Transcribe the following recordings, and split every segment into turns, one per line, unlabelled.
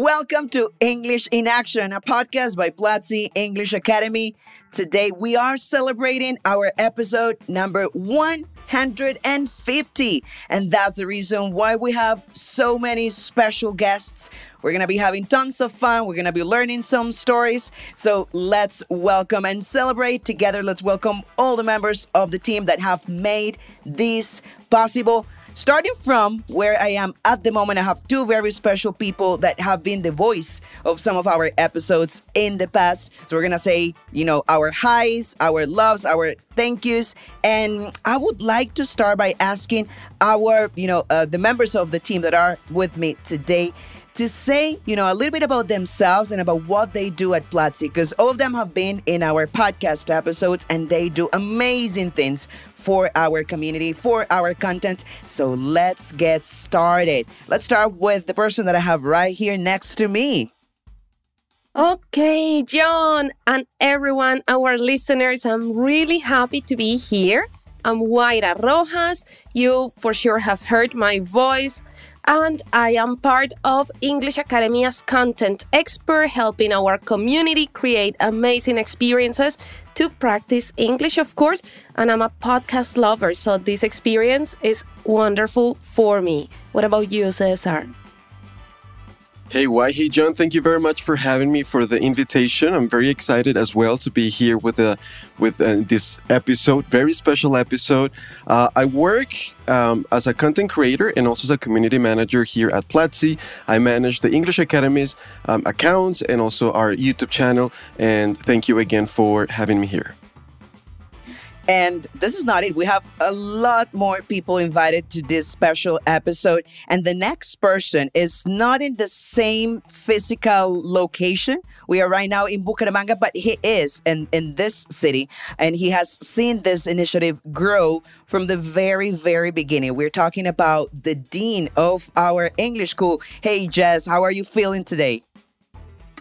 Welcome to English in Action, a podcast by Platzi English Academy. Today we are celebrating our episode number 150. And that's the reason why we have so many special guests. We're going to be having tons of fun. We're going to be learning some stories. So let's welcome and celebrate together. Let's welcome all the members of the team that have made this possible. Starting from where I am at the moment, I have two very special people that have been the voice of some of our episodes in the past. So we're gonna say, you know, our highs, our loves, our thank yous. And I would like to start by asking our, you know, uh, the members of the team that are with me today to say, you know, a little bit about themselves and about what they do at Platzi, because all of them have been in our podcast episodes and they do amazing things for our community, for our content. So let's get started. Let's start with the person that I have right here next to me.
Okay, John and everyone, our listeners, I'm really happy to be here. I'm Guaira Rojas. You for sure have heard my voice and I am part of English Academia's content expert, helping our community create amazing experiences to practice English, of course. And I'm a podcast lover, so this experience is wonderful for me. What about you, Cesar?
Hey, why? Hey, John. Thank you very much for having me for the invitation. I'm very excited as well to be here with uh, with uh, this episode, very special episode. Uh, I work um, as a content creator and also as a community manager here at Platzi. I manage the English Academy's um, accounts and also our YouTube channel. And thank you again for having me here.
And this is not it. We have a lot more people invited to this special episode. And the next person is not in the same physical location. We are right now in Bucaramanga, but he is in, in this city. And he has seen this initiative grow from the very, very beginning. We're talking about the dean of our English school. Hey, Jess, how are you feeling today?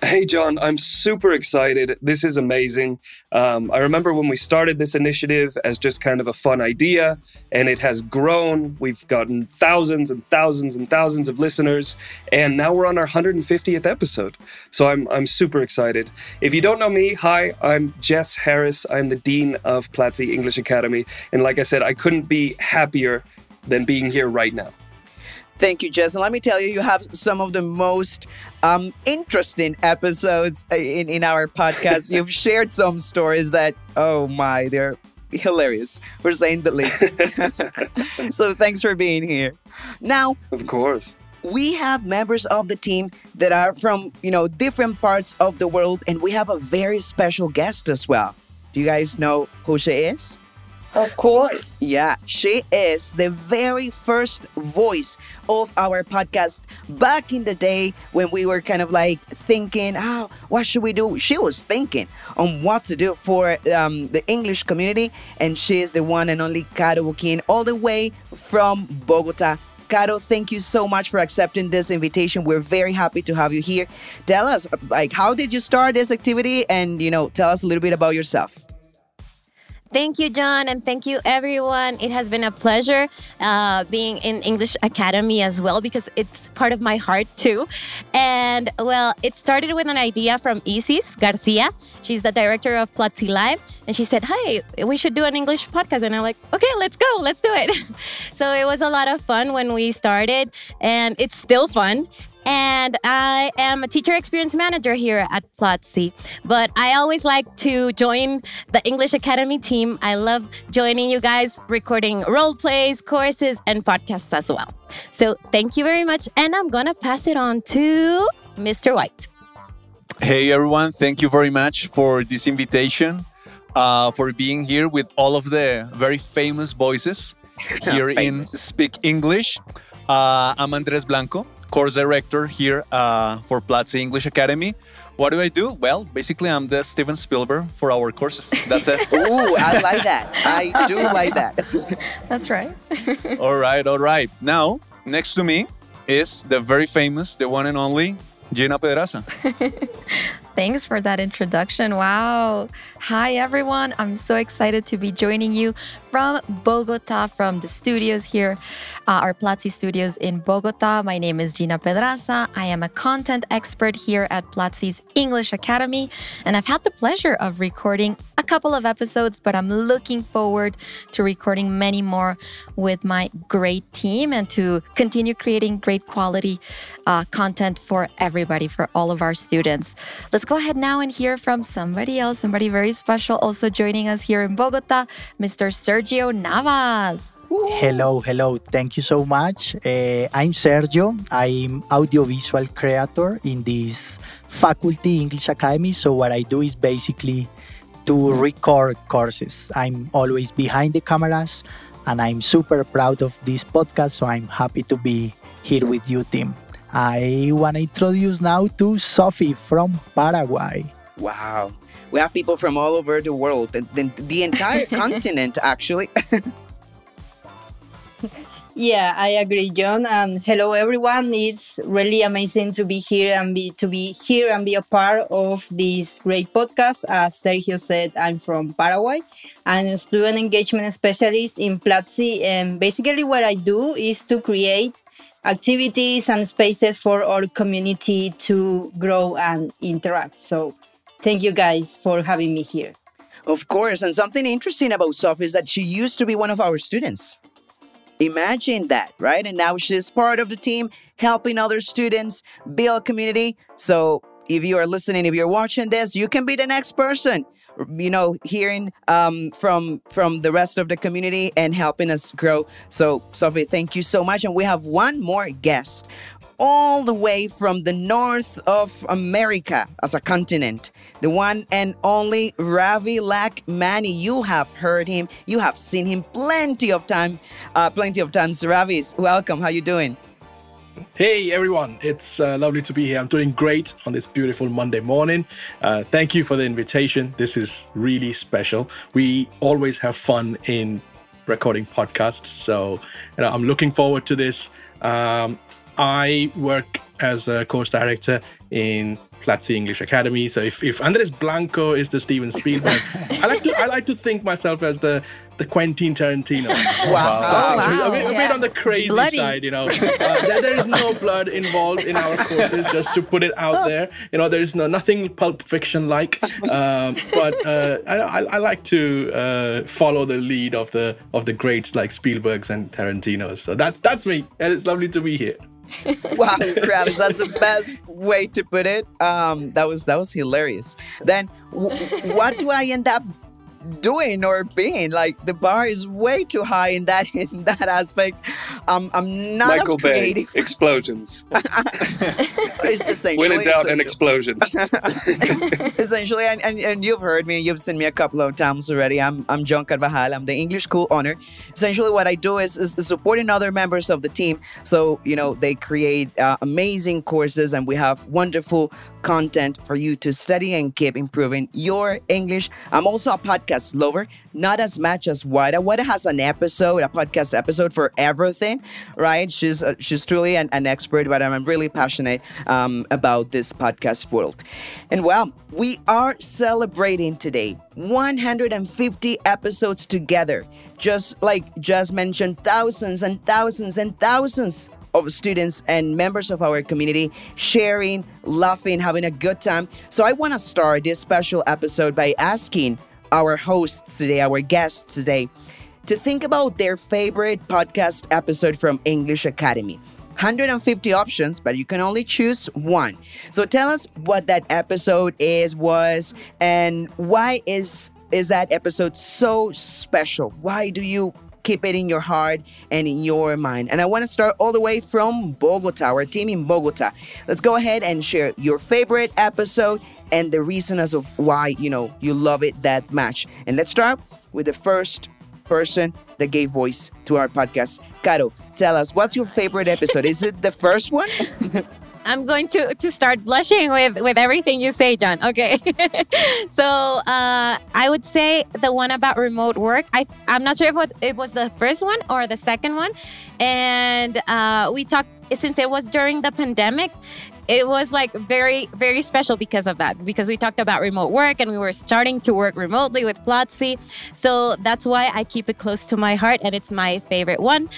Hey, John, I'm super excited. This is amazing. Um, I remember when we started this initiative as just kind of a fun idea, and it has grown. We've gotten thousands and thousands and thousands of listeners, and now we're on our 150th episode. So I'm, I'm super excited. If you don't know me, hi, I'm Jess Harris. I'm the Dean of Platzi English Academy. And like I said, I couldn't be happier than being here right now.
Thank you, Jess. And let me tell you, you have some of the most um, interesting episodes in, in our podcast. You've shared some stories that, oh my, they're hilarious, for saying the least. so thanks for being here. Now,
of course.
We have members of the team that are from, you know, different parts of the world, and we have a very special guest as well. Do you guys know who she is?
Of course.
Yeah, she is the very first voice of our podcast back in the day when we were kind of like thinking, oh, what should we do? She was thinking on what to do for um, the English community, and she is the one and only Caro Bukin, all the way from Bogota. Caro, thank you so much for accepting this invitation. We're very happy to have you here. Tell us, like, how did you start this activity? And, you know, tell us a little bit about yourself.
Thank you, John, and thank you, everyone. It has been a pleasure uh, being in English Academy as well because it's part of my heart too. And well, it started with an idea from Isis Garcia. She's the director of Platzi Live, and she said, "Hey, we should do an English podcast." And I'm like, "Okay, let's go, let's do it." so it was a lot of fun when we started, and it's still fun and I am a teacher experience manager here at Platzi. But I always like to join the English Academy team. I love joining you guys, recording role plays, courses, and podcasts as well. So thank you very much. And I'm going to pass it on to Mr. White.
Hey, everyone. Thank you very much for this invitation, uh, for being here with all of the very famous voices here in Speak English. Uh, I'm Andres Blanco. Course director here uh, for Platzi English Academy. What do I do? Well, basically, I'm the Steven Spielberg for our courses. That's it.
Ooh, I like that. I do like that.
That's right.
all right, all right. Now, next to me is the very famous, the one and only Gina Pedraza.
Thanks for that introduction. Wow. Hi, everyone. I'm so excited to be joining you from Bogota, from the studios here, uh, our Platzi studios in Bogota. My name is Gina Pedraza. I am a content expert here at Platzi's English Academy, and I've had the pleasure of recording a couple of episodes, but I'm looking forward to recording many more with my great team and to continue creating great quality uh, content for everybody, for all of our students. Let's go ahead now and hear from somebody else, somebody very special, also joining us here in Bogota, Mr. Sergio Navas.
Hello, hello. Thank you so much. Uh, I'm Sergio. I'm audiovisual creator in this faculty English Academy. So what I do is basically to record courses. I'm always behind the cameras and I'm super proud of this podcast. So I'm happy to be here with you, team. I want to introduce now to Sophie from Paraguay.
Wow. We have people from all over the world, the, the, the entire continent, actually.
Yeah, I agree, John. And hello, everyone. It's really amazing to be here and be to be here and be a part of this great podcast. As Sergio said, I'm from Paraguay. I'm a student engagement specialist in Platzi, and basically, what I do is to create activities and spaces for our community to grow and interact. So, thank you guys for having me here.
Of course, and something interesting about Sophie is that she used to be one of our students. Imagine that, right? And now she's part of the team, helping other students build community. So if you are listening, if you're watching this, you can be the next person. You know, hearing um, from from the rest of the community and helping us grow. So, Sophie, thank you so much. And we have one more guest, all the way from the north of America as a continent the one and only Ravi Lakmani. You have heard him, you have seen him plenty of time, uh, plenty of times. Ravis, welcome. How you doing?
Hey everyone, it's uh, lovely to be here. I'm doing great on this beautiful Monday morning. Uh, thank you for the invitation. This is really special. We always have fun in recording podcasts, so you know, I'm looking forward to this. Um, I work as a course director in Platzi English Academy. So if, if Andres Blanco is the Steven Spielberg, I like to I like to think myself as the the Quentin Tarantino.
Wow,
That's actually
wow.
a, bit, a bit on the crazy
Bloody.
side, you know. Uh, there, there is no blood involved in our courses, just to put it out there. You know, there is no nothing Pulp Fiction like. Um, but uh, I, I, I like to uh, follow the lead of the of the greats like Spielbergs and Tarantinos. So that's that's me, and it's lovely to be here.
Wow, Travis, that's the best way to put it. Um, that was that was hilarious. Then, what do I end up doing or being? Like the bar is way too high in that in that aspect. Um, I'm not
Michael
as
Bay,
creative.
explosions.
It's essentially,
when in doubt, an explosion.
essentially and, and, and you've heard me you've seen me a couple of times already i'm i'm john carvajal i'm the english school owner essentially what i do is, is supporting other members of the team so you know they create uh, amazing courses and we have wonderful content for you to study and keep improving your english i'm also a podcast lover not as much as Wada. Wada has an episode, a podcast episode for everything, right? She's uh, she's truly an, an expert, but I'm really passionate um, about this podcast world. And well, we are celebrating today 150 episodes together. Just like just mentioned, thousands and thousands and thousands of students and members of our community sharing, laughing, having a good time. So I want to start this special episode by asking our hosts today, our guests today, to think about their favorite podcast episode from English Academy. 150 options, but you can only choose one. So tell us what that episode is, was, and why is is that episode so special? Why do you keep it in your heart and in your mind? And I want to start all the way from Bogota, our team in Bogota. Let's go ahead and share your favorite episode and the reason as of why you know you love it that much. And let's start with the first person that gave voice to our podcast. Caro, tell us, what's your favorite episode? Is it the first one?
I'm going to to start blushing with with everything you say, John. Okay, so uh, I would say the one about remote work. I I'm not sure if it was the first one or the second one, and uh, we talked since it was during the pandemic. It was like very very special because of that because we talked about remote work and we were starting to work remotely with Platzi. So that's why I keep it close to my heart and it's my favorite one.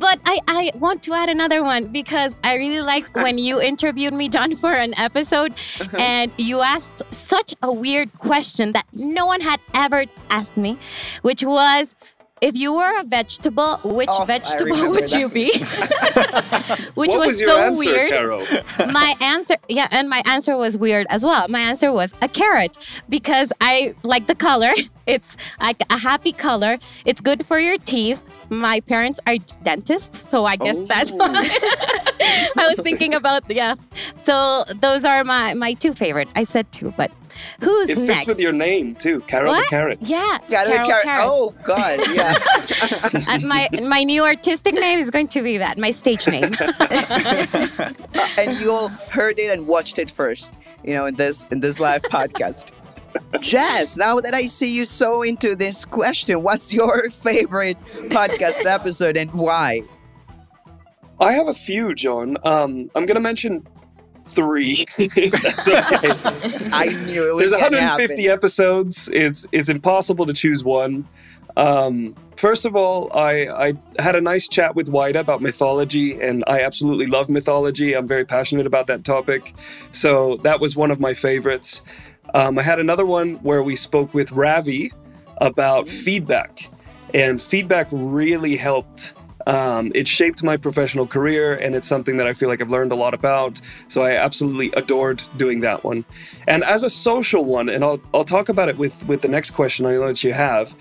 But I, I want to add another one because I really liked when you interviewed me, John, for an episode uh-huh. and you asked such a weird question that no one had ever asked me, which was if you were a vegetable, which
Oh,
vegetable would
that.
you be? which
what
was,
was, your
so
answer,
weird.
Caro?
my answer yeah and my answer was weird as well. My answer was a carrot because i like the color. It's like a happy color. It's good for your teeth my parents are dentists so i guess that's why i was thinking about yeah so those are my my two favorite i said two but who's
It fits
next
with your name too, Caro the Carrot.
yeah
Caro the
Carol
Carrot.
Carrot.
Oh, God, yeah.
Uh, my my new artistic name is going to be that my stage name
and you all heard it and watched it first, you know, in this in this live podcast. Jazz, now that I see you so into this question, what's your favorite podcast episode and why?
I have a few, John. Um, I'm gonna mention three. that's okay.
I knew it was
There's
gonna
150
happen.
episodes. It's it's impossible to choose one. Um, first of all, I, I had a nice chat with White about mythology, and I absolutely love mythology. I'm very passionate about that topic, so that was one of my favorites. Um, I had another one where we spoke with Ravi about feedback, and feedback really helped. Um, it shaped my professional career, and it's something that I feel like I've learned a lot about. So I absolutely adored doing that one. And as a social one, and I'll I'll talk about it with with the next question I know that you have.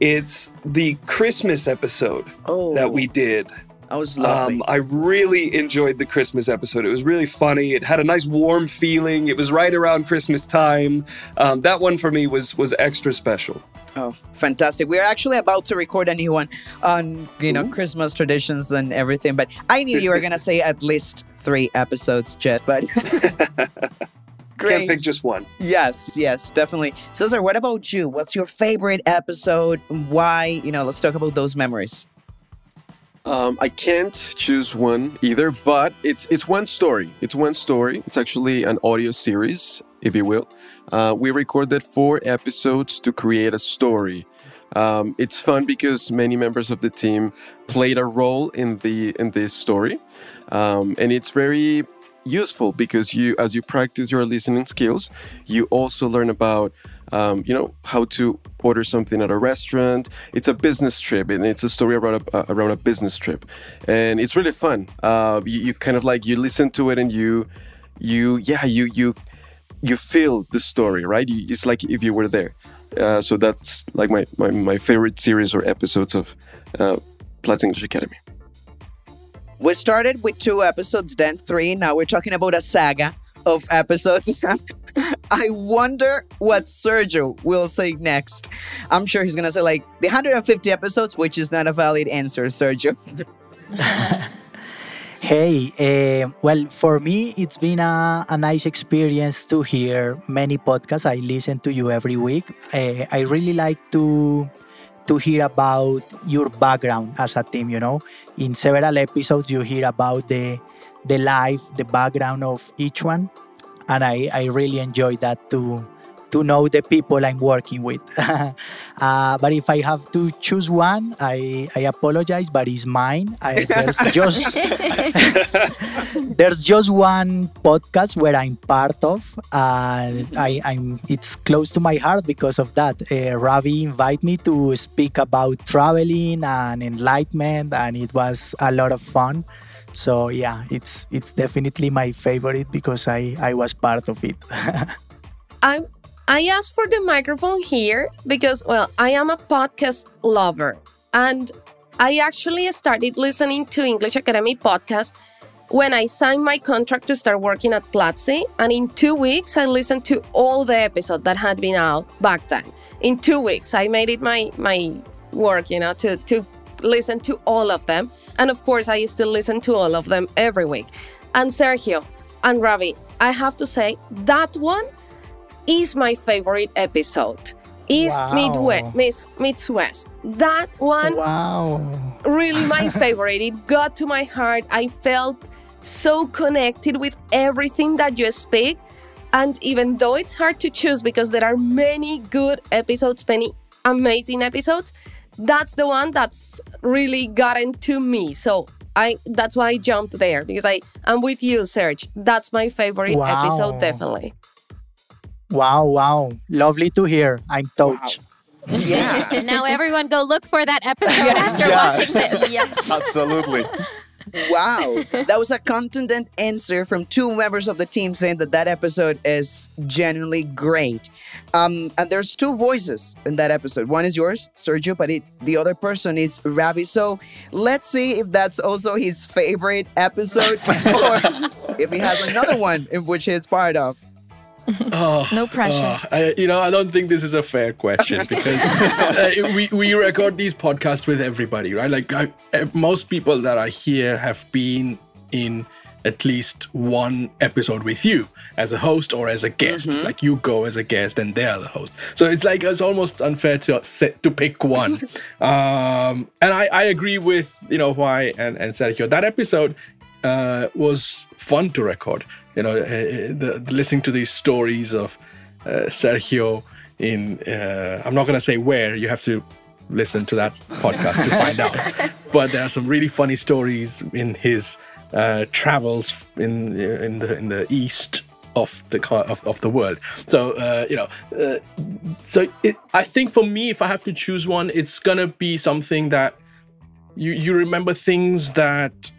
It's the Christmas episode
Oh,
that we did.
That was lovely.
Um, I really enjoyed the Christmas episode. It was really funny. It had a nice warm feeling. It was right around Christmas time. Um, that one for me was was extra special.
Oh, fantastic. We're actually about to record a new one on, you know, Christmas traditions and everything, but I knew you were going to say at least three episodes, Jet, but
Can't pick just one.
Yes, yes, definitely. Cesar, what about you? What's your favorite episode? Why? You know, let's talk about those memories.
Um, I can't choose one either, but it's it's one story. It's one story. It's actually an audio series, if you will. Uh, we recorded four episodes to create a story. Um, it's fun because many members of the team played a role in the in this story, um, and it's very useful because you as you practice your listening skills you also learn about um, you know how to order something at a restaurant. It's a business trip and it's a story around a, uh, around a business trip. And it's really fun. Uh, you, you kind of like you listen to it and you you yeah you you you feel the story right? You, it's like if you were there. Uh, so that's like my, my my favorite series or episodes of uh, Platzi English Academy
We started with two episodes, then three. Now we're talking about a saga of episodes. I wonder what Sergio will say next. I'm sure he's gonna say like the 150 episodes, which is not a valid answer, Sergio.
Hey, uh, well, for me, it's been a, a nice experience to hear many podcasts. I listen to you every week. Uh, I really like to to hear about your background as a team. You know, in several episodes, you hear about the the life, the background of each one, and I I really enjoy that to to know the people I'm working with. uh, but if I have to choose one, I, I apologize, but it's mine. I, there's just there's just one podcast where I'm part of, and I, I'm it's close to my heart because of that. Uh, Ravi invited me to speak about traveling and enlightenment, and it was a lot of fun. So yeah, it's it's definitely my favorite because I I was part of it.
I I asked for the microphone here because well, I am a podcast lover and I actually started listening to English Academy podcast when I signed my contract to start working at Platzi and in 2 weeks I listened to all the episodes that had been out back then. In 2 weeks I made it my my work, you know, to to listened to all of them. And of course, I still listen to all of them every week. And Sergio and Ravi, I have to say that one is my favorite episode. Is
Wow.
Midwest, Miss Midwest. That one
Wow.
really my favorite. It got to my heart. I felt so connected with everything that you speak. And even though it's hard to choose because there are many good episodes, many amazing episodes, that's the one that's really gotten to me. So I that's why I jumped there because I I'm with you, Serge. That's my favorite
Wow.
episode, definitely.
Wow, wow. Lovely to hear. I'm touched.
Yeah.
Now everyone go look for that episode after
Yeah.
watching this.
Yes.
Absolutely.
wow. That was a contundent answer from two members of the team saying that that episode is genuinely great. Um, and there's two voices in that episode. One is yours, Sergio, but it, the other person is Ravi. So let's see if that's also his favorite episode or if he has another one in which he's part of.
Oh,
No pressure.
oh, I, you know, I don't think this is a fair question because uh, we, we record these podcasts with everybody, right? Like I, uh, most people that are here have been in at least one episode with you as a host or as a guest. Like you go as a guest and they're the host. So it's like it's almost unfair to set to pick one. um, and I, I agree with you know why and and Sergio that episode uh, was fun to record. You know, uh, the, the listening to these stories of uh, Sergio in uh, I'm not gonna say where. You have to listen to that podcast to find out. But there are some really funny stories in his uh, travels in in the in the east of the of, of the world. So uh, you know, uh, so it, I think for me, if I have to choose one, it's gonna be something that you you remember things that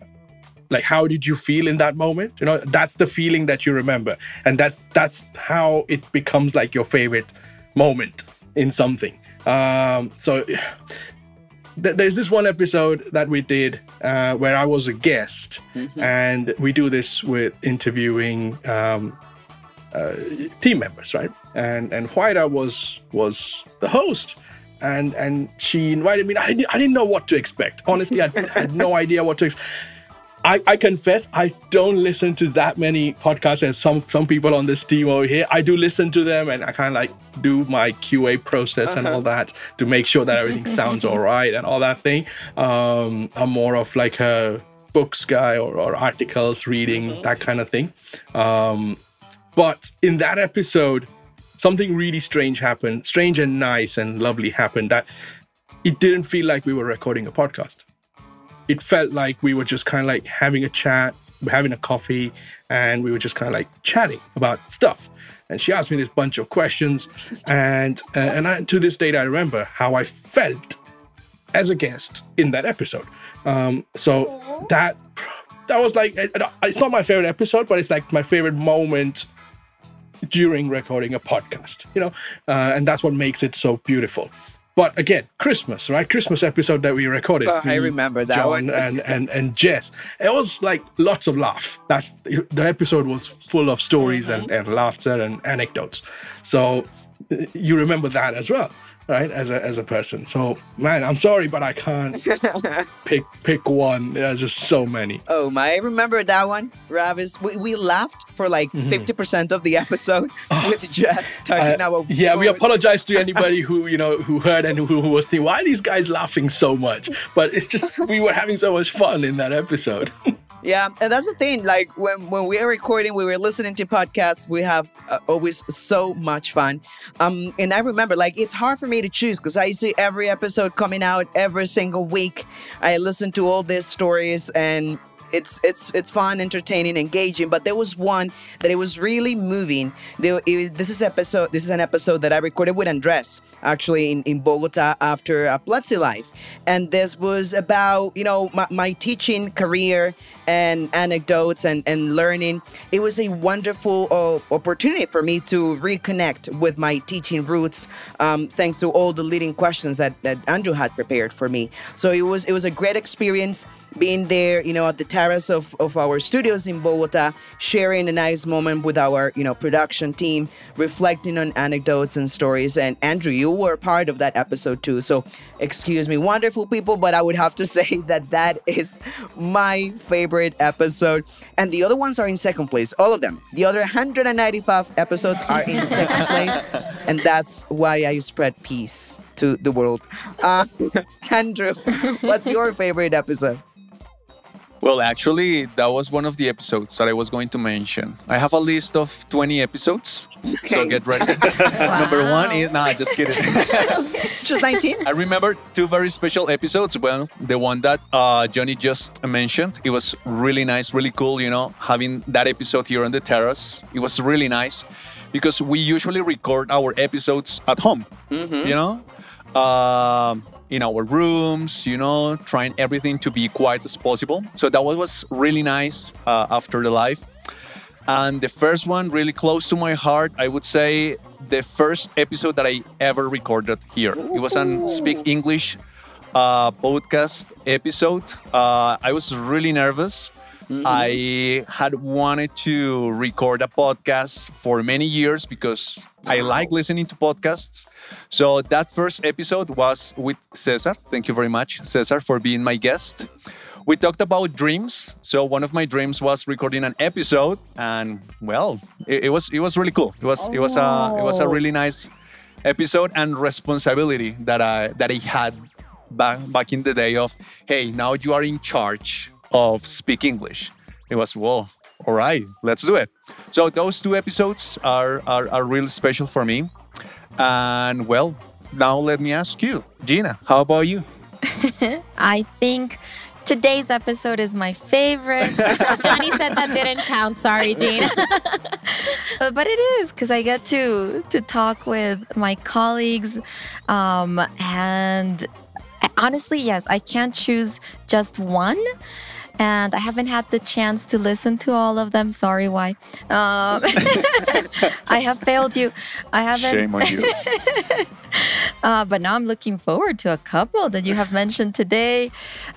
like how did you feel in that moment you know that's the feeling that you remember and that's that's how it becomes like your favorite moment in something um so th- there's this one episode that we did uh, where I was a guest, and we do this with interviewing um, uh, team members, right? And and Huayra was was the host, and and she invited me. I didn't I didn't know what to expect. Honestly, I had no idea what to expect. I, I confess I don't listen to that many podcasts as some some people on this team over here. I do listen to them and I kind of like do my QA process and all that to make sure that everything sounds all right and all that thing. Um, I'm more of like a books guy or, or articles reading that kind of thing. Um, but in that episode, something really strange happened, strange and nice and lovely happened that it didn't feel like we were recording a podcast it felt like we were just kind of like having a chat, having a coffee, and we were just kind of like chatting about stuff. And she asked me this bunch of questions, and uh, and I, to this date I remember how I felt as a guest in that episode. Um, so that that was like it's not my favorite episode, but it's like my favorite moment during recording a podcast. You know, uh, and that's what makes it so beautiful. But again, Christmas, right? Christmas episode that we recorded.
Oh, I remember that
John,
one.
and and and Jess. It was like lots of laugh. That's the episode was full of stories and, mm-hmm. and laughter and anecdotes. So you remember that as well, right? As a as a person. So man, I'm sorry, but I can't pick pick one. There's just so many.
Oh my, I remember that one, Ravis. We, we laughed for like 50% of the episode with Jess talking
Uh,
about.
yeah, we apologize to anybody who you know who heard and who, who was thinking, why are these guys laughing so much? But it's just we were having so much fun in that episode.
Yeah, and that's the thing. Like when when we are recording, we were listening to podcasts. We have uh, always so much fun. Um, and I remember, like, it's hard for me to choose because I see every episode coming out every single week. I listen to all these stories, and it's it's it's fun, entertaining, engaging. But there was one that it was really moving. There, it, this is episode. This is an episode that I recorded with Andres actually in, in Bogota after a Platzi Live. And this was about, you know, my, my teaching career and anecdotes and, and learning. It was a wonderful uh, opportunity for me to reconnect with my teaching roots, um, thanks to all the leading questions that, that Andrew had prepared for me. So it was it was a great experience being there, you know, at the terrace of, of our studios in Bogota, sharing a nice moment with our, you know, production team, reflecting on anecdotes and stories. And Andrew, you were part of that episode too. So excuse me, wonderful people, but I would have to say that that is my favorite episode. And the other ones are in second place, all of them. The other 195 episodes are in second place. And that's why I spread peace to the world. Uh, Andrew, what's your favorite episode?
Well, actually, that was one of the episodes that I was going to mention. I have a list of 20 episodes, so get ready. Number one is, nah, just kidding.
Just 19?
I remember two very special episodes. Well, the one that uh, Johnny just mentioned, it was really nice, really cool, you know, having that episode here on the terrace. It was really nice because we usually record our episodes at home, you know? Um, in our rooms, you know, trying everything to be quiet as possible. So that was really nice uh, after the live. And the first one, really close to my heart, I would say the first episode that I ever recorded here. It was an Speak English uh, podcast episode. Uh, I was really nervous. Mm-hmm. I had wanted to record a podcast for many years because I like listening to podcasts. So that first episode was with Cesar. Thank you very much, Cesar, for being my guest. We talked about dreams. So one of my dreams was recording an episode, and well, it, it was it was really cool. It was it was a it was a oh. really nice episode and responsibility that I that I had back back in the day of hey now you are in charge of speak English. It was whoa all right let's do it. So those two episodes are are, are really special for me. And well now let me ask you Gina how about you?
I think today's episode is my favorite. Johnny said that didn't count. Sorry, Gina. Uh, but it is because I get to to talk with my colleagues, um, and honestly, yes, I can't choose just one. And I haven't had the chance to listen to all of them. Sorry, why? Um, I have failed you. I haven't.
Shame on you.
Uh, but now I'm looking forward to a couple that you have mentioned today.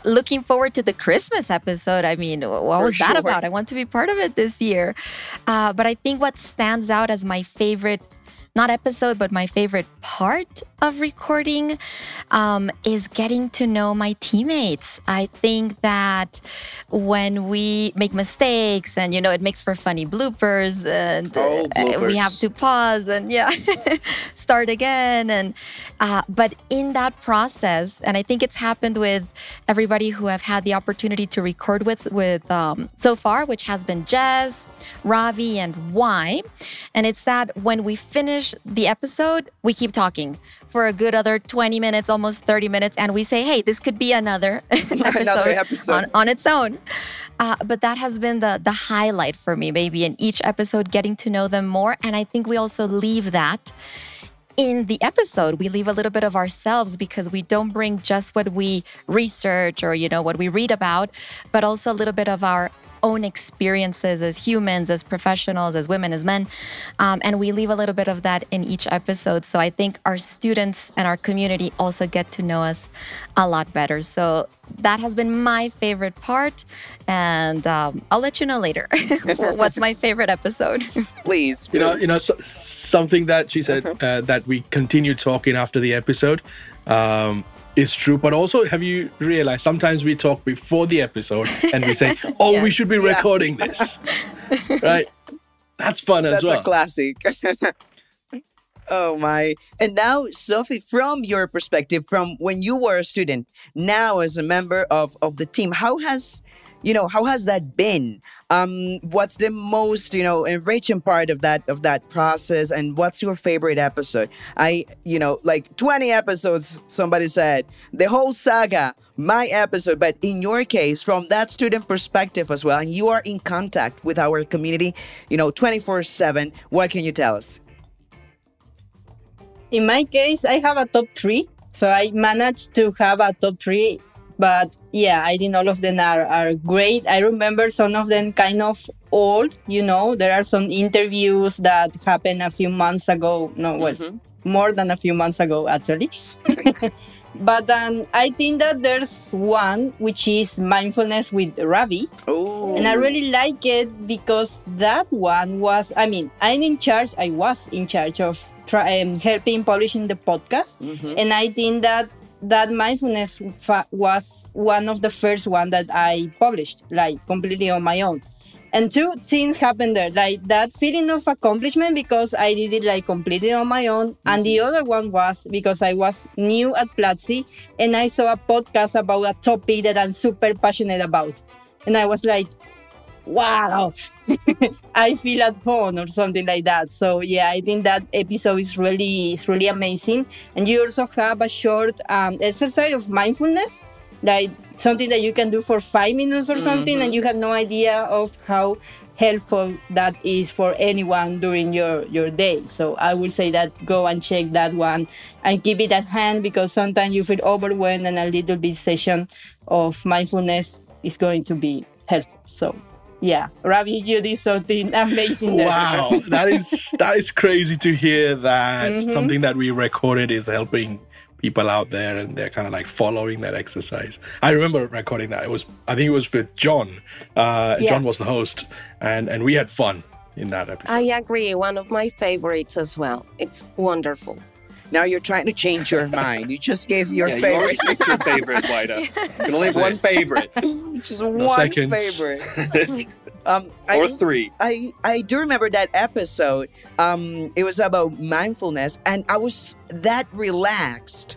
Looking forward to the Christmas episode. I mean, what
For
was that
sure.
about? I want to be part of it this year. Uh, but I think what stands out as my favorite, not episode, but my favorite part of recording um, is getting to know my teammates. I think that when we make mistakes and, you know, it makes for funny bloopers and
Oh,
uh, we have to pause and yeah start again. And uh, but in that process and i think it's happened with everybody who have had the opportunity to record with with um, so far which has been jess ravi and y. And it's that when we finish the episode we keep talking for a good other 20 minutes almost 30 minutes and we say hey this could be another episode,
episode.
On, on its own uh, but that has been the the highlight for me maybe in each episode getting to know them more and i think we also leave that in the episode we leave a little bit of ourselves because we don't bring just what we research or you know what we read about but also a little bit of our own experiences as humans as professionals as women as men. Um, and we leave a little bit of that in each episode. So i think our students and our community also get to know us a lot better. So that has been my favorite part. And um, i'll let you know later what's my favorite episode.
Please.
You know, you know, so, something that she said uh, that we continue talking after the episode um, is true. But also, have you realized sometimes we talk before the episode and we say, "Oh, we should be
Yeah.
recording this," right? That's fun as
That's
well.
That's a classic. oh my. And now, Sophie, from your perspective, from when you were a student, now as a member of, of the team, how has you know how has that been um what's the most you know enriching part of that of that process and what's your favorite episode i you know like 20 episodes somebody said the whole saga my episode but in your case from that student perspective as well and you are in contact with our community you know 24 7 what can you tell us
In my case, I have a top three. So I managed to have a top three But yeah, I think all of them are, are great. I remember some of them kind of old, you know. There are some interviews that happened a few months ago. No, well, more than a few months ago, actually. but um, I think that there's one which is mindfulness with Ravi.
Oh.
And I really like it because that one was, I mean, I'm in charge, I was in charge of try, um, helping publishing the podcast. And I think that that mindfulness was one of the first one that I published, like completely on my own. And two things happened there, like that feeling of accomplishment because I did it like completely on my own. And the mm-hmm. other one was because I was new at Platzi and I saw a podcast about a topic that I'm super passionate about. And I was like, wow, I feel at home or something like that. So yeah, I think that episode is really, is really amazing. And you also have a short um, exercise of mindfulness, like something that you can do for five minutes or something, and you have no idea of how helpful that is for anyone during your your day. So I would say that go and check that one and keep it at hand because sometimes you feel overwhelmed and a little bit session of mindfulness is going to be helpful. So yeah, Ravi, you did something amazing there.
Wow, that is that is crazy to hear that
Mhm.
something that we recorded is helping people out there and they're kind of like following that exercise. I remember recording that. It was I think it was with John. Uh,
Yeah.
John was the host, and and we had fun in that episode.
I agree. One of my favorites as well. It's wonderful.
Now you're trying to change your mind. You just gave your
Yeah,
favorite.
picked your favorite, Wida. You can only have one favorite.
Just
No
one
seconds.
favorite. um,
Or
I,
three.
I I do remember that episode. Um, it was about mindfulness, and I was that relaxed.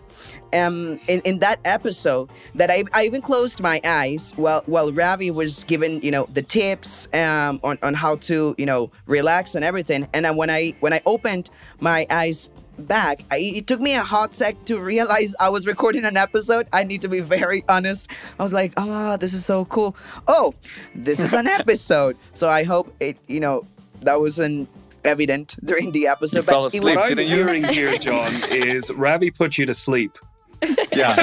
Um, in, in that episode, that I, I even closed my eyes while while Ravi was giving you know the tips um on, on how to you know relax and everything. And then when I when I opened my eyes back, I, it took me a hot sec to realize I was recording an episode. I need to be very honest. I was like, oh, this is so cool. Oh, this is an episode. So I hope it, you know, that wasn't evident during the episode.
You fell
it
asleep,
What I'm
didn't you?
hearing here, John, is Ravi put you to sleep.
Yeah,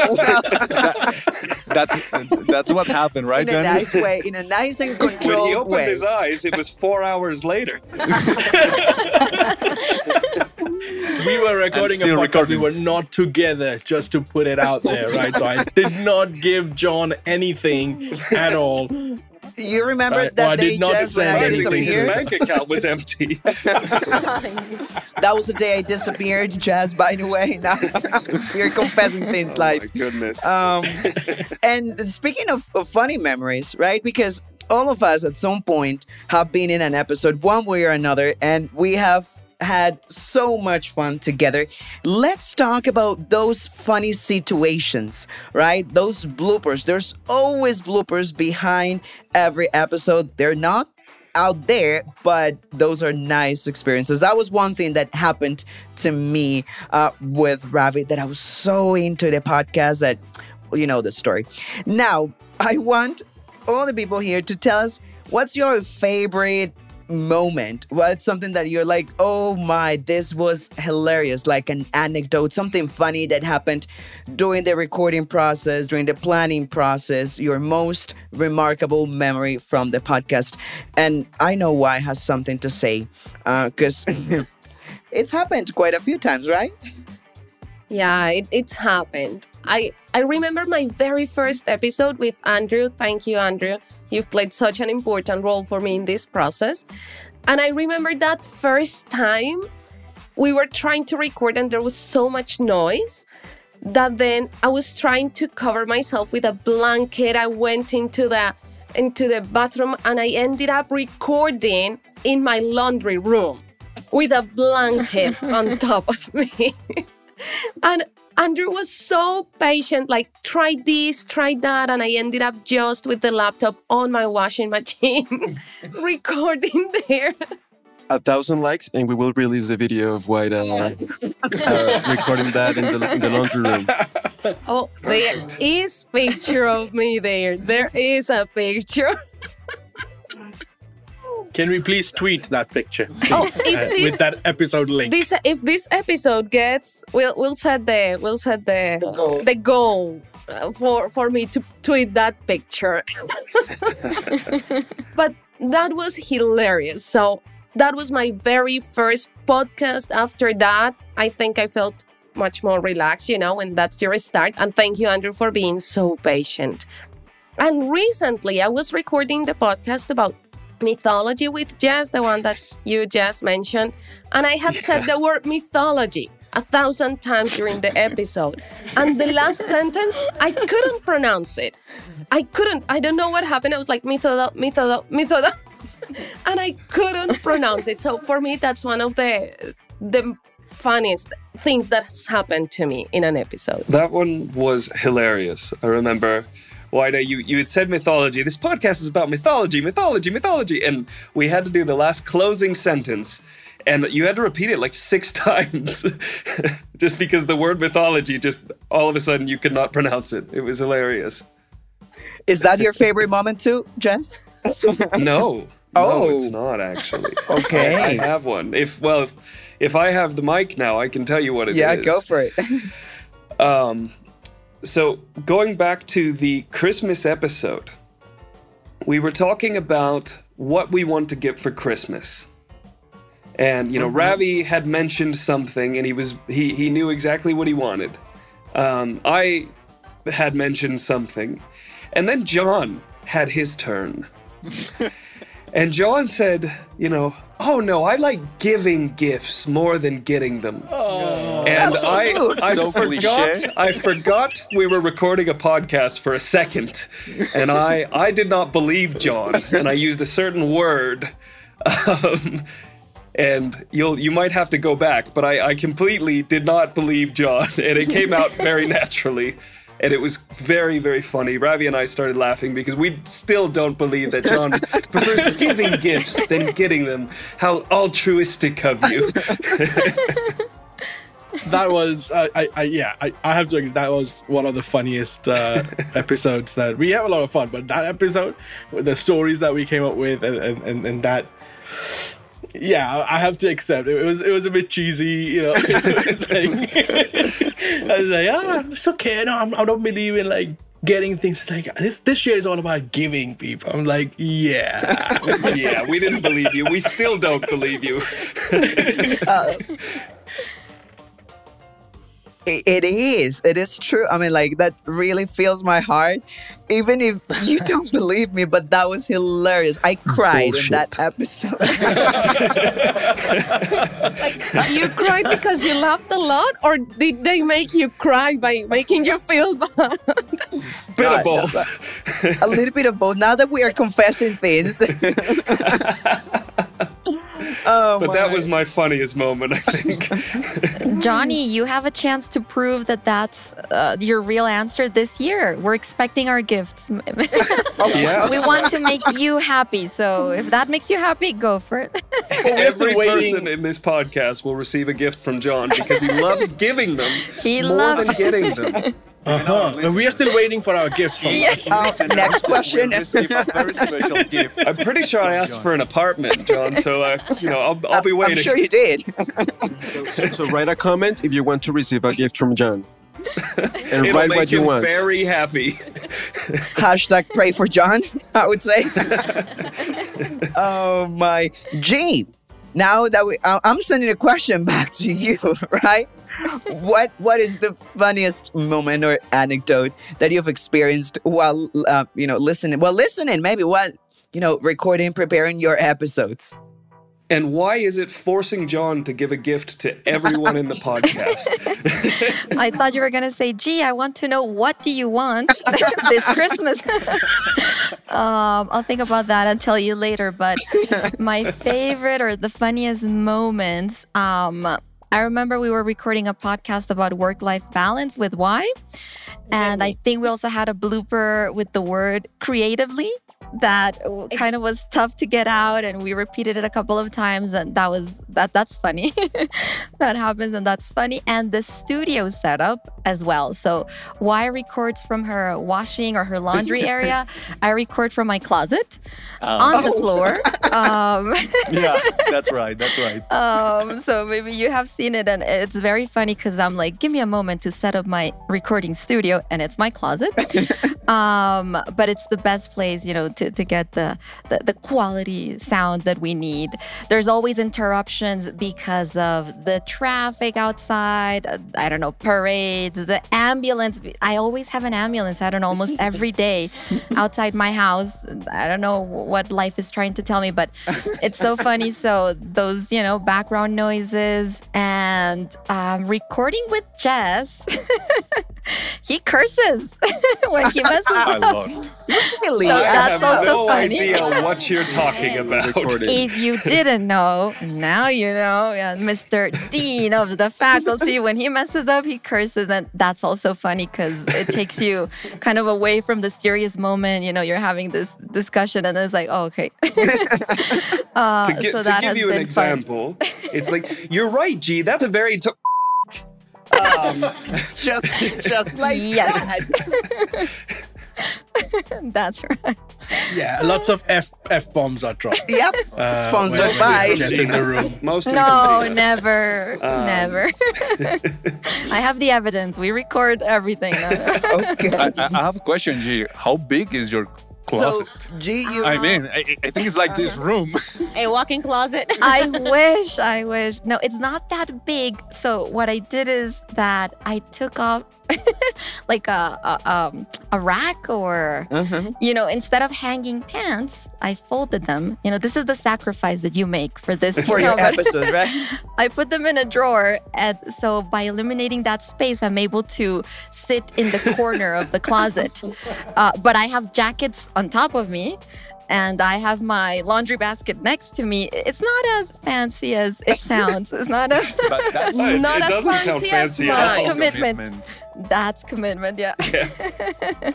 that's that's what happened, right,
in a
Johnny?
nice way, in a nice and controlled way.
When he opened
way.
his eyes, it was four hours later.
We were recording a
still
podcast.
recording.
We were not together, just to put it out there, right? So I did not give John anything at all.
You remember
Right,
that
well, I
day,
did not
Jess, when
send
I
anything
His
Disappeared.
disappeared?
bank account was empty.
That was the day I disappeared, Jazz, by the way. Now you're confessing things
oh
live.
my goodness.
Um, and speaking of, of funny memories, right? Because all of us at some point have been in an episode one way or another, and we have had so much fun together. Let's talk about those funny situations, right? Those bloopers. There's always bloopers behind every episode. They're not out there, but those are nice experiences. That was one thing that happened to me uh, with Ravi that I was so into the podcast that you know the story. Now, I want all the people here to tell us what's your favorite moment what's something that you're like oh my this was hilarious like an anecdote something funny that happened during the recording process during the planning process your most remarkable memory from the podcast. And i know why has something to say uh, because it's happened quite a few times right
Yeah, it, it's happened. I I remember my very first episode with Andrew. Thank you, Andrew. You've played such an important role for me in this process. And I remember that first time we were trying to record and there was so much noise that then I was trying to cover myself with a blanket. I went into the into the bathroom and I ended up recording in my laundry room with a blanket on top of me. and Andrew was so patient, like, try this, try that. And I ended up just with the laptop on my washing machine, recording there.
A thousand likes, and we will release a video of White uh, uh, recording that in the, in the laundry room.
Oh, there is picture of me there. There is a picture.
Can we please tweet that picture
Oh, if
uh,
this-
with that episode link?
This if this episode gets we'll we'll set the we'll set the
goal.
the goal uh, for for me to tweet that picture. but that was hilarious. So that was my very first podcast. After that, I think I felt much more relaxed, you know, and that's your start. And thank you, Andrew, for being so patient. And recently, I was recording the podcast about mythology with Jess, the one that you just mentioned. And I had said the word mythology a thousand times during the episode. And the last sentence, I couldn't pronounce it. I couldn't. I don't know what happened. I was like, mythodo, mythodo, mythodo. and I couldn't pronounce it. So for me, that's one of the the funniest things that's happened to me in an episode.
That one was hilarious. I remember Wida, you, you had said mythology. This podcast is about mythology, mythology, mythology. And we had to do the last closing sentence. And you had to repeat it like six times just because the word mythology just all of a sudden you could not pronounce it. It was hilarious.
Is that your favorite moment too, Jess?
No.
Oh.
No, it's not actually.
Okay.
I, I have one. If well, if, if I have the mic now, I can tell you what it is.
yeah, go for it.
Um, so going back to the Christmas episode, we were talking about what we want to get for Christmas. And you know, Ravi had mentioned something, and he was he he knew exactly what he wanted. Um, I had mentioned something, and then John had his turn. and John said, you know, oh no, I like giving gifts more than getting them. and
That's so
I. I
So
forgot,
cliche.
I forgot we were recording a podcast for a second, and I, I did not believe John, and I used a certain word. Um, and you'll you might have to go back, but I, I completely did not believe John, and it came out very naturally. And it was very, very funny. Ravi and I started laughing because we still don't believe that John prefers giving gifts than getting them. How altruistic of you.
that was I, I, I yeah I, I have to agree that was one of the funniest uh, episodes that we have a lot of fun but that episode with the stories that we came up with and and, and, and that yeah I- I have to accept it. it was it was a bit cheesy you know it was like I was like ah it's okay no I'm, I don't believe in like getting things like this this year is all about giving people I'm like yeah
yeah, we didn't believe you. We still don't believe you.
It- it is. It is true. I mean, like that really fills my heart. Even if you don't believe me, but that was hilarious. I cried in that episode.
like You cried because you laughed a lot, or did they make you cry by making you feel bad?
Bit
God,
of both.
a little bit of both. Now that we are confessing things. Oh,
But that was my funniest moment, I think.
Johnny, you have a chance to prove that that's uh, your real answer this year. We're expecting our gifts.
Yeah.
we want to make you happy. So if that makes you happy, go for it.
we're still
Every
waiting.
person in this podcast will receive a gift from John because he loves giving them
He
more
loves
than getting them.
Uh-huh. and we are still waiting for our gifts from
Yeah.
Oh, next question.
A very special gift.
I'm pretty sure I asked for an apartment, John. So uh, you know, I'll, I'll be waiting.
I'm sure you did.
So, so, so write a comment if you want to receive a gift from John. And
It'll
write
make
what you
him
want.
very happy.
Hashtag pray for John, I would say. oh my. G, now that we, I'm sending a question back to you, right? What What is the funniest moment or anecdote that you've experienced while, uh, you know, listening? Well, listening, maybe while, you know, recording, preparing your episodes.
And why is it forcing John to give a gift to everyone in the podcast?
I thought you were going to say, gee, I want to know what do you want this Christmas? um, I'll think about that and tell you later. But my favorite or the funniest moments, um, I remember we were recording a podcast about work life balance with Why. And I think we also had a blooper with the word creatively. That kind of was tough to get out and we repeated it a couple of times and that was that that's funny that happens and that's funny and the studio setup as well so why records from her washing or her laundry area i record from my closet on the floor um,
yeah, that's right. That's right.
um, so maybe you have seen it, and it's very funny because I'm like, give me a moment to set up my recording studio, and it's my closet. um, but it's the best place, you know, to, to get the, the the quality sound that we need. There's always interruptions because of the traffic outside. I don't know parades, the ambulance. I always have an ambulance. I don't know almost every day outside my house. I don't know what life is trying to tell me, but it's so funny. So those, you know, background noises and um, recording with Jess. he curses when he messes
I
up.
looked.
Really?
So
I
that's
have
also
no
funny.
idea what you're talking about.
If you didn't know, now you know. Yeah, Mr. Dean of the faculty, when he messes up, he curses, and that's also funny because it takes you kind of away from the serious moment. You know, you're having this discussion, and it's like, oh, okay. uh,
to, gi-
so
to
that
give
has
you an
been fun.
example, it's like you're right, G. That's a very t- um,
just just like
Yes.
that.
That's right.
Yeah, lots of f f bombs are dropped.
Yep.
uh,
Sponsored by.
Jess in the room.
mostly
No, never,
Um,
never. I have the evidence. We record everything.
Okay.
I, I I have a question, G. How big is your
So,
closet?
G, you.
I mean, I, I think it's like this room.
a walk-in closet. I wish, I wish. No, it's not that big. So what I did is that I took off like a a, um, a rack or
Mhm.
you know instead of hanging pants, I folded them. You know, this is the sacrifice that you make for this
for
you
your
know, but-
episode, right?
I put them in a drawer, and so by eliminating that space, I'm able to sit in the corner of the closet. Uh, but I have jackets on top of me, and I have my laundry basket next to me. It's not as fancy as it sounds. It's not as
But that's
It-
Not
it
as
doesn't sound
fancy as
fancy at
mine.
all.
commitment. That's commitment. Yeah.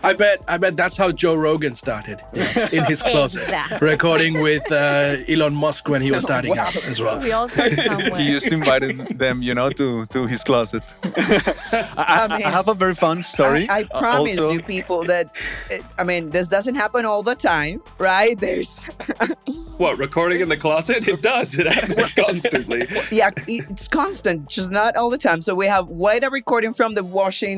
I bet I bet that's how Joe Rogan started you know, in his closet,
Exactly.
recording with uh, Elon Musk when he was starting out as well.
We all start somewhere.
he used to invite them, you know, to, to his closet. I, I,
I mean,
I have a very fun story.
I, I
uh,
promise
also.
you, people, that uh, I mean, this doesn't happen all the time, right? There's,
What recording in the closet? It does. It happens constantly.
yeah, it's constant, just not all the time. So we have Wida recording from the washing,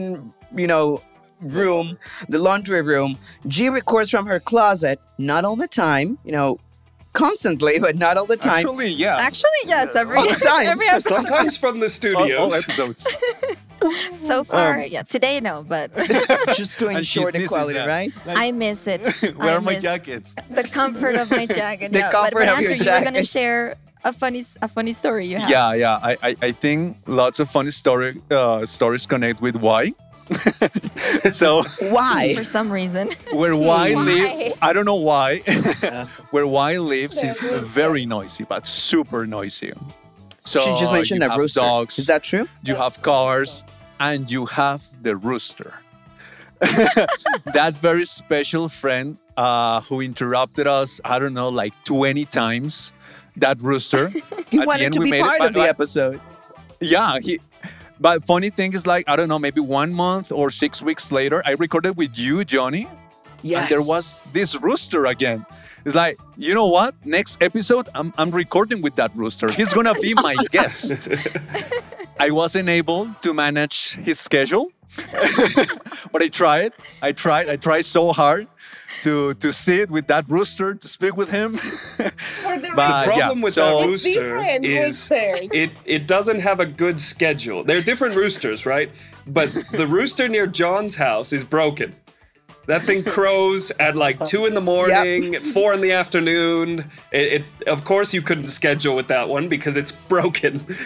you know, room, the laundry room. G records from her closet, not all the time, you know, constantly, but not all the time.
Actually, yes.
Actually, yes. Every
All the time.
every episode.
Sometimes from the
all, all episodes.
So far, um, yeah. Today, no, but
just to
And she's
ensure the quality,
that.
right?
I miss it.
Where
I
are my jackets?
the comfort of my jacket.
The
yeah.
comfort
but, but
of your
Andrew, you were gonna share a funny a funny story you have.
Yeah, yeah. I, I, I think lots of funny story uh, stories connect with why. so
Why?
For some reason.
where Y
Why?
live, I don't know why. where Y lives is very noisy, but super noisy. So
she just mentioned
you
a
have
rooster.
dogs,
Is that true?
you have cars, and you have the rooster. that very special friend uh, who interrupted us, I don't know, like 20 times. That rooster.
He
At
wanted to
we
be
made it,
part of the
like-
episode.
yeah, he. But funny thing is, like I don't know, maybe one month or six weeks later, I recorded with you, Johnny,
Yes.
and there was this rooster again. It's like, you know what? Next episode, I'm, I'm recording with that rooster. He's gonna be my guest. I wasn't able to manage his schedule, but I tried. I tried. I tried so hard to to sit with that rooster to speak with him.
For the
But,
the
yeah,
problem with
so-
that rooster is
roosters.
it it doesn't have a good schedule. They're different roosters, right? But the rooster near John's house is broken. That thing crows at like two in the morning, four in the afternoon. It, it of course you couldn't schedule with that one because it's broken.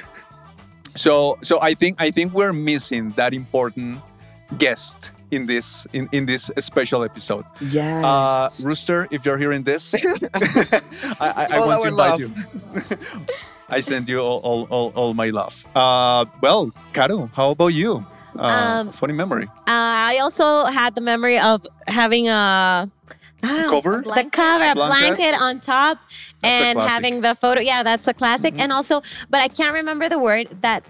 So so I think I think we're missing that important guest in this in, in this special episode.
Yes.
Uh, Rooster, if you're hearing this, I, I, I want to invite
love.
you. I send you all, all, all, all my love. Uh, well, Caro, how about you? Uh,
Um,
funny memory.
Uh, I also had the memory of having a
cover.
the cover,
Blanket.
blanket on top,
That's
and having the photo. Yeah, that's a classic. And also, but I can't remember the word that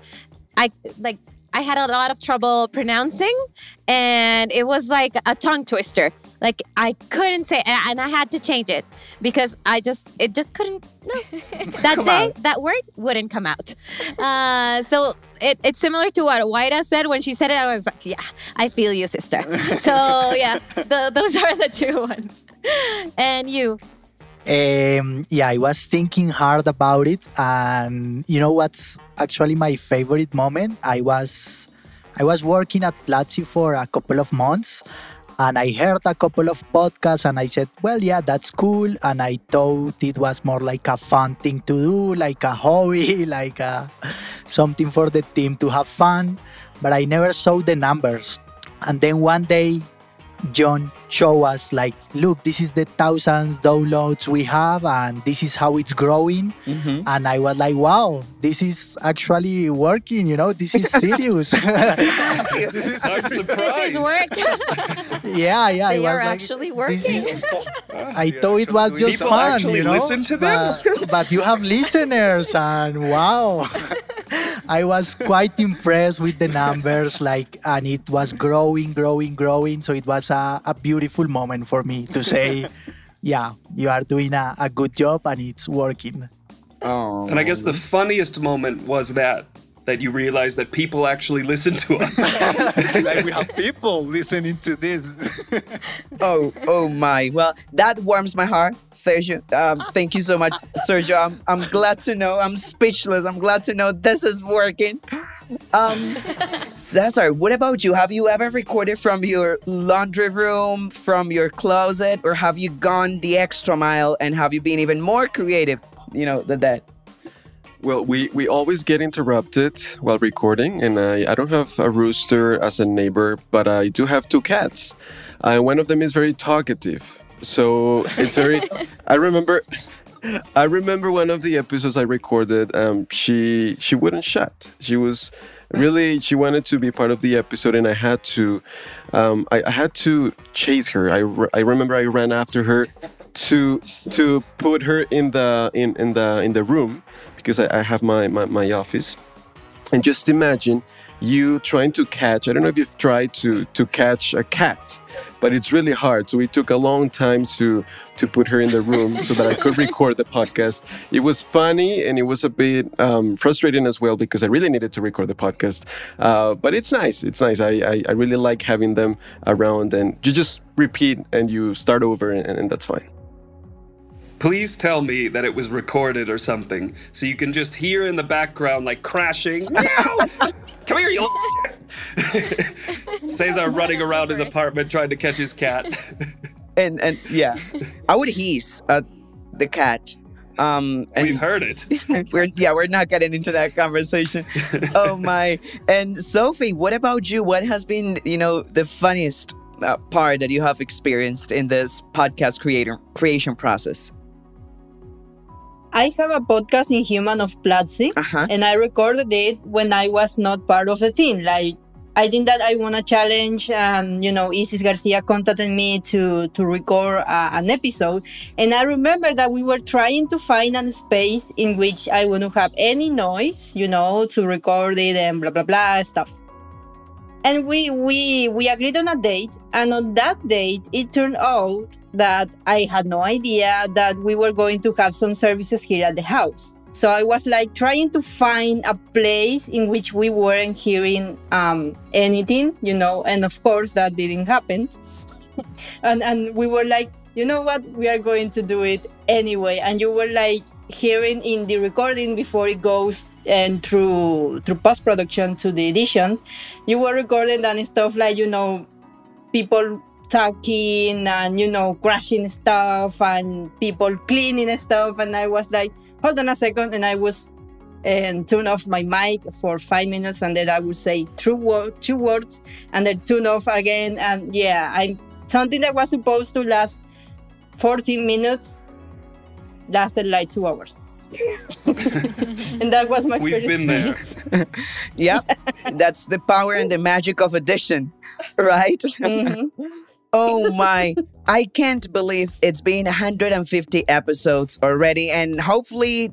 I like. I had a lot of trouble pronouncing, and it was like a tongue twister. Like I couldn't say, and and I had to change it because I just it just couldn't. No, that day that word wouldn't come out. Uh, so it, it's similar to what Waida said when she said it. I was like, yeah, I feel you, sister. so yeah, the, those are the two ones. And you,
Um, yeah, I was thinking hard about it, and you know what's actually my favorite moment? I was, I was working at Platzi for a couple of months, and I heard a couple of podcasts, and I said, "Well, yeah, that's cool," and I thought it was more like a fun thing to do, like a hobby, like a, something for the team to have fun. But I never saw the numbers, and then one day John show us like, look, this is the thousands downloads we have, and this is how it's growing. Mm-hmm. And I was like, wow, this is actually working. You know, this is serious.
This is
I'm
this is work.
yeah, yeah. I
They
was
are
like,
actually
this
working.
is- I thought it was just
People
fun.
actually
you know?
listen to them?
But, but you have listeners, and wow. I was quite impressed with the numbers, like, and it was growing, growing, growing. So it was a, a beautiful moment for me to say, yeah, you are doing a, a good job and it's working.
Oh.
And I guess the funniest moment was that that you realize that people actually listen to us.
like we have people listening to this.
Oh, oh my. Well, that warms my heart, Sergio. Um, thank you so much, Sergio. I'm, I'm glad to know. I'm speechless. I'm glad to know this is working. Um, Cesar, what about you? Have you ever recorded from your laundry room, from your closet, or have you gone the extra mile and have you been even more creative, you know, than that?
Well, we, we always get interrupted while recording, and I, I don't have a rooster as a neighbor, but I do have two cats. Uh, one of them is very talkative, so it's very. I remember, I remember one of the episodes I recorded. Um, she she wouldn't shut. She was really she wanted to be part of the episode, and I had to, um, I, I had to chase her. I, I remember I ran after her to to put her in the in, in the in the room because I, I have my, my, my office. And just imagine you trying to catch, I don't know if you've tried to to catch a cat, but it's really hard. So it took a long time to to put her in the room so that I could record the podcast. It was funny and it was a bit um, frustrating as well because I really needed to record the podcast. Uh, but it's nice. It's nice. I, I, I really like having them around and you just repeat and you start over and, and that's fine.
Please tell me that it was recorded or something, so you can just hear in the background like crashing. Meow! Come here, you. little. Cesar running around his apartment trying to catch his cat.
And and yeah, I would hiss at the cat. Um, and
We've heard it.
we're yeah, we're not getting into that conversation. oh my! And Sophie, what about you? What has been you know the funniest uh, part that you have experienced in this podcast creator creation process?
I have a podcast in Human of Platzi,
Uh-huh.
and I recorded it when I was not part of the team. Like, I think that I want to challenge, and you know, Isis Garcia contacted me to to record uh, an episode. And I remember that we were trying to find a space in which I wouldn't have any noise, you know, to record it and blah blah blah stuff. And we we we agreed on a date, and on that date, it turned out that I had no idea that we were going to have some services here at the house. So I was like trying to find a place in which we weren't hearing um, anything, you know, and of course that didn't happen. and and we were like, you know what, we are going to do it anyway. And you were like hearing in the recording before it goes and through through post production to the edition, you were recording and stuff like you know people talking and you know crashing stuff and people cleaning stuff and i was like hold on a second and i was and turn off my mic for five minutes and then i would say two, word, two words and then turn off again and yeah i'm something that was supposed to last 14 minutes lasted like two hours and that was my
We've
first
been there.
experience.
Yep, that's the power and the magic of addition, right?
Mhm.
Oh my. I can't believe it's been 150 episodes already, and hopefully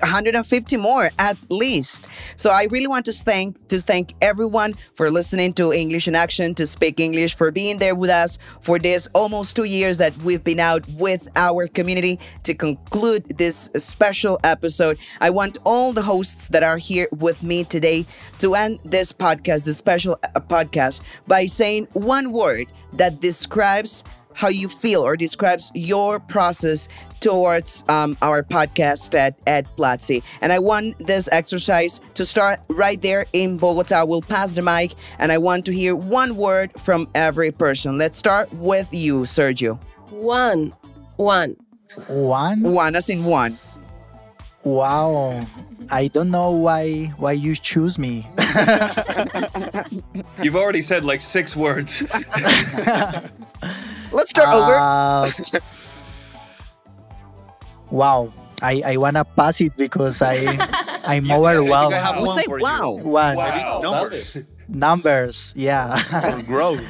150 more at least. So I really want to thank to thank everyone for listening to English in Action to speak English for being there with us for this almost 2 years that we've been out with our community to conclude this special episode. I want all the hosts that are here with me today to end this podcast, this special uh, podcast by saying one word that describes how you feel or describes your process towards um, our podcast at, at Platzi. And I want this exercise to start right there in Bogota. We'll pass the mic and I want to hear one word from every person. Let's start with you, Sergio.
One. One.
One?
One as in one.
Wow. I don't know why why you choose me.
You've already said like six words.
Let's start over.
Uh, wow. I, I wanna pass it because I I'm
You see, I I
overwhelmed.
have
We'll say
for you.
wow.
One
Maybe numbers
numbers, yeah.
growth.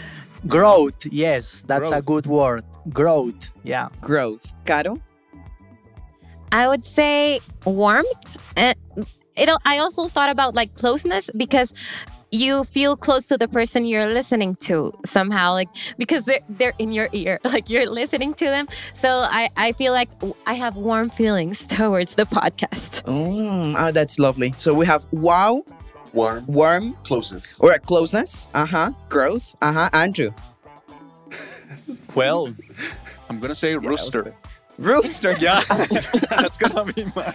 Growth, yes, that's a good word. Growth, yeah.
Growth. Caro?
I would say warmth. And it. I also thought about like closeness because you feel close to the person you're listening to somehow, like because they're they're in your ear, like you're listening to them. So I I feel like I have warm feelings towards the podcast.
Mm, oh, that's lovely. So we have wow,
Warm.
warm,
Closeness.
or closeness. Uh huh. Growth. Uh huh. Andrew.
Well, I'm gonna say rooster.
Rooster.
Yeah, that's gonna be my.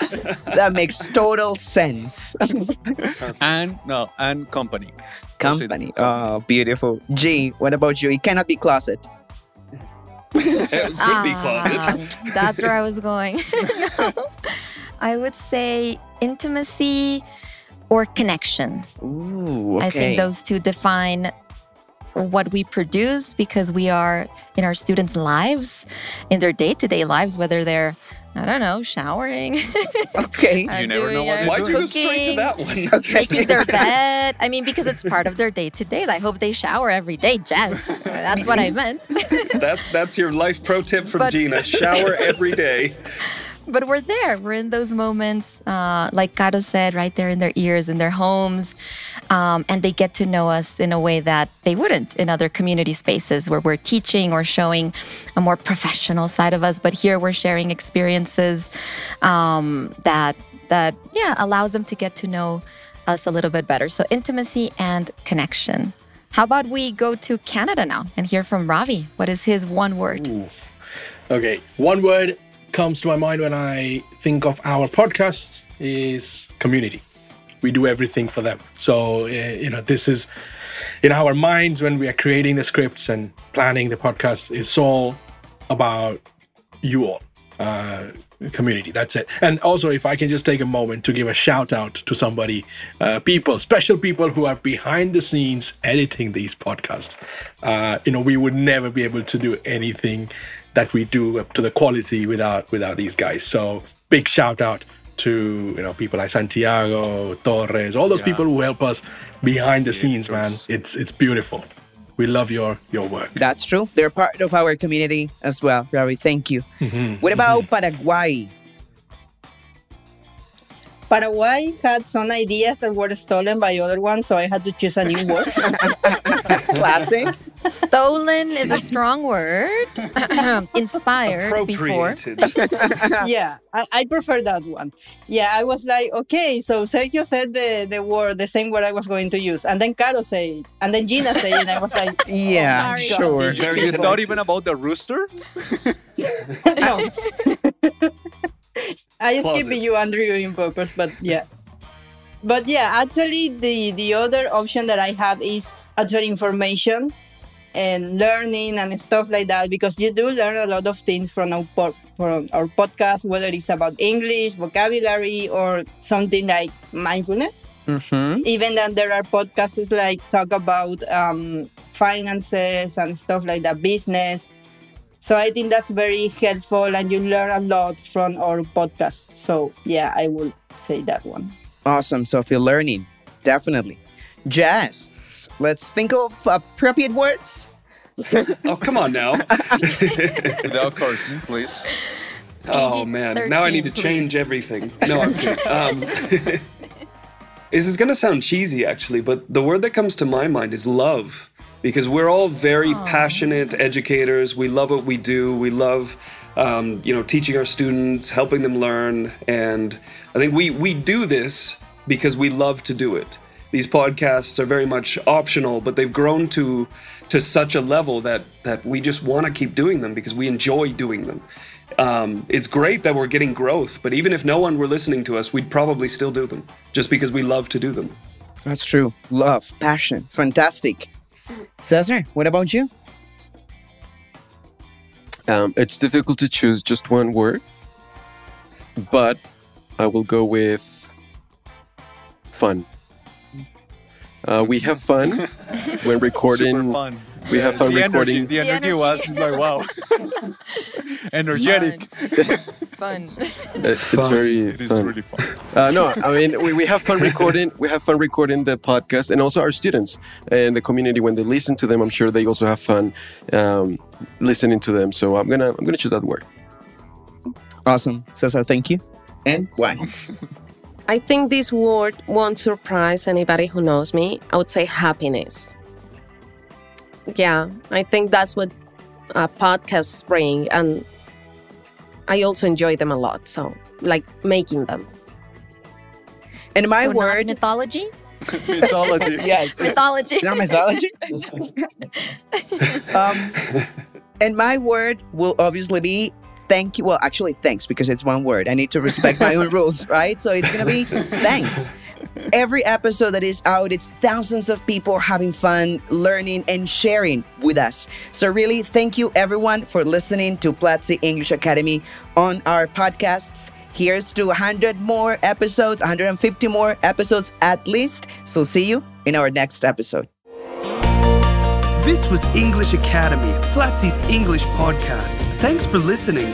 that makes total sense.
And no, and company.
Company. Oh, beautiful. G, what about you? It cannot be closet.
It could be closet.
Um, that's where I was going. No. I would say intimacy or connection.
Ooh, okay.
I think those two define what we produce because we are in our students' lives, in their day to day lives, whether they're, I don't know, showering,
Okay.
uh,
You never know what they're
Why'd you go straight to that one?
Okay.
making their bed. I mean, because it's part of their day to day. I hope they shower every day, Jess. That's what I meant.
That's that's your life pro tip from
But-
Gina. Shower every day.
But we're there. We're in those moments, uh, like Caro said, right there in their ears, in their homes, um, and they get to know us in a way that they wouldn't in other community spaces where we're teaching or showing a more professional side of us. But here we're sharing experiences um, that that yeah allows them to get to know us a little bit better. So intimacy and connection. How about we go to Canada now and hear from Ravi? What is his one word?
Okay, one word comes to my mind when I think of our podcasts is community. We do everything for them. So, uh, you know, this is in our minds when we are creating the scripts and planning the podcast, it's all about you all, uh, community. That's it. And also, if I can just take a moment to give a shout out to somebody, uh, people, special people who are behind the scenes editing these podcasts. Uh, you know, we would never be able to do anything that we do up to the quality without without these guys. So big shout out to you know people like Santiago, Torres, all those people who help us behind the scenes, man. It's it's beautiful. We love your your work.
That's true. They're part of our community as well, Ravi. Thank you. Mm-hmm. What about mm-hmm. Paraguay?
Paraguay had some ideas that were stolen by other ones, so I had to choose a new word.
Classic.
Stolen is a strong word. Inspired before.
Appropriated.
yeah, I, I prefer that one. Yeah, I was like, okay, so Sergio said the, the word, the same word I was going to use. And then Caro said. And then Gina said. And I was like,
Yeah, oh,
sorry.
sure.
Very
You thought even about the rooster?
no. I just
Closet.
keep you Andrew in purpose, but yeah. But yeah, actually the the other option that I have is actually information and learning and stuff like that because you do learn a lot of things from our po- from our podcast, whether it's about English, vocabulary, or something like mindfulness.
Mm-hmm.
Even then, there are podcasts like talk about um, finances and stuff like that, business. So I think that's very helpful, and you learn a lot from our podcast. So yeah, I will say that one.
Awesome. So if you're learning, definitely. Jess. Let's think of appropriate words
oh, come on now.
Without cursing, please.
Oh man, now I need to
PG-13,
change everything. No, I'm kidding. Um, this is gonna sound cheesy, actually, but the word that comes to my mind is love, because we're all very passionate educators. We love what we do. We love, um, you know, teaching our students, helping them learn, and I think we we do this because we love to do it. These podcasts are very much optional, but they've grown to to such a level that that we just want to keep doing them because we enjoy doing them um, it's great that we're getting growth, but even if no one were listening to us, we'd probably still do them just because we love to do them.
That's true. Love, passion, fantastic. Cesar, what about you?
Um, it's difficult to choose just one word, but I will go with fun. Uh, we have fun when recording.
Super fun.
We have fun
the
recording.
Energy, the
The
energy,
energy.
was like wow, energetic.
Fun.
It- it's very
It is
fun.
really fun.
Uh, no, I mean we, we have fun recording. We have fun recording the podcast, and also our students and the community when they listen to them. I'm sure they also have fun um, listening to them. So I'm gonna I'm gonna choose that word.
Awesome. Cesar, thank you. And why?
I think this word won't surprise anybody who knows me. I would say happiness. Yeah, I think that's what uh, podcasts bring, and I also enjoy them a lot. So, like making them.
And my
So not
word.
mythology.
Mythology.
yes.
Mythology.
It's not mythology. um, and my word will obviously be thank you. Well, actually, thanks because it's one word. I need to respect my own rules, right? So it's gonna be thanks. Every episode that is out, it's thousands of people having fun, learning, and sharing with us. So, really, thank you everyone for listening to Platzi English Academy on our podcasts. Here's to 100 more episodes, 150 more episodes at least. So, see you in our next episode.
This was English Academy, Platzi's English podcast. Thanks for listening.